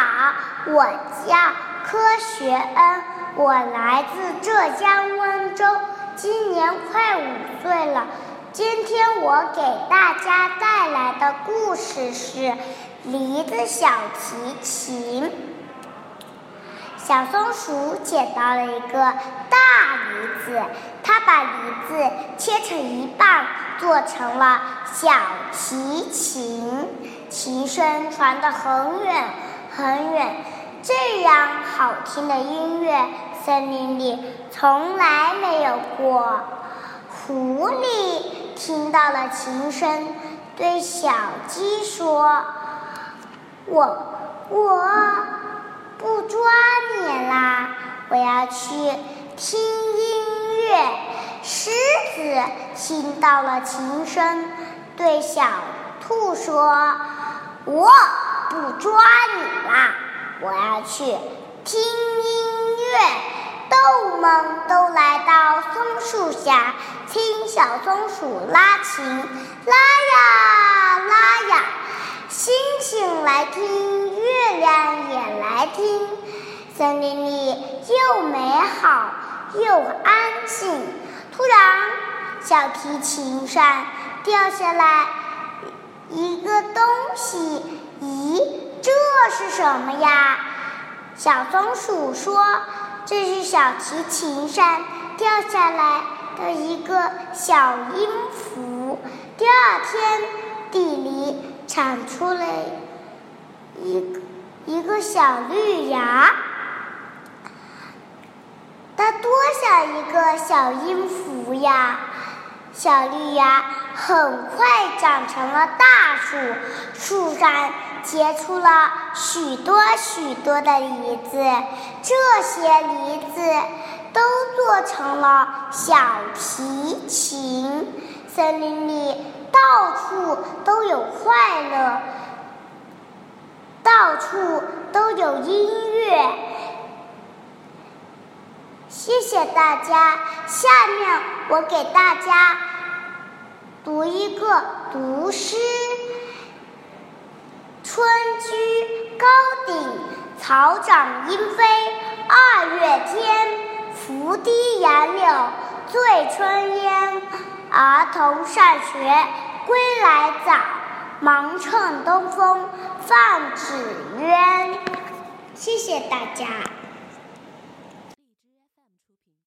好，我叫柯学恩，我来自浙江温州，今年快五岁了。今天我给大家带来的故事是《梨子小提琴》。小松鼠捡到了一个大梨子，它把梨子切成一半，做成了小提琴，琴声传得很远很远。这样好听的音乐，森林里从来没有过。狐狸。听到了琴声，对小鸡说：“我我不抓你啦，我要去听音乐。”狮子听到了琴声，对小兔说：“我不抓你啦，我要去听音乐。”动物们都来到松树下，听小松鼠拉琴，拉呀拉呀。星星来听，月亮也来听，森林里又美好又安静。突然，小提琴上掉下来一个东西，咦，这是什么呀？小松鼠说。这是小提琴上掉下来的一个小音符。第二天，地里长出了一个一个小绿芽。它多小一个小音符呀！小绿芽很快长成了大树，树上。结出了许多许多的梨子，这些梨子都做成了小提琴。森林里到处都有快乐，到处都有音乐。谢谢大家，下面我给大家一个读诗。春居高鼎，草长莺飞。二月天，拂堤杨柳醉春烟。儿童上学归来早，忙趁东风放纸鸢。谢谢大家。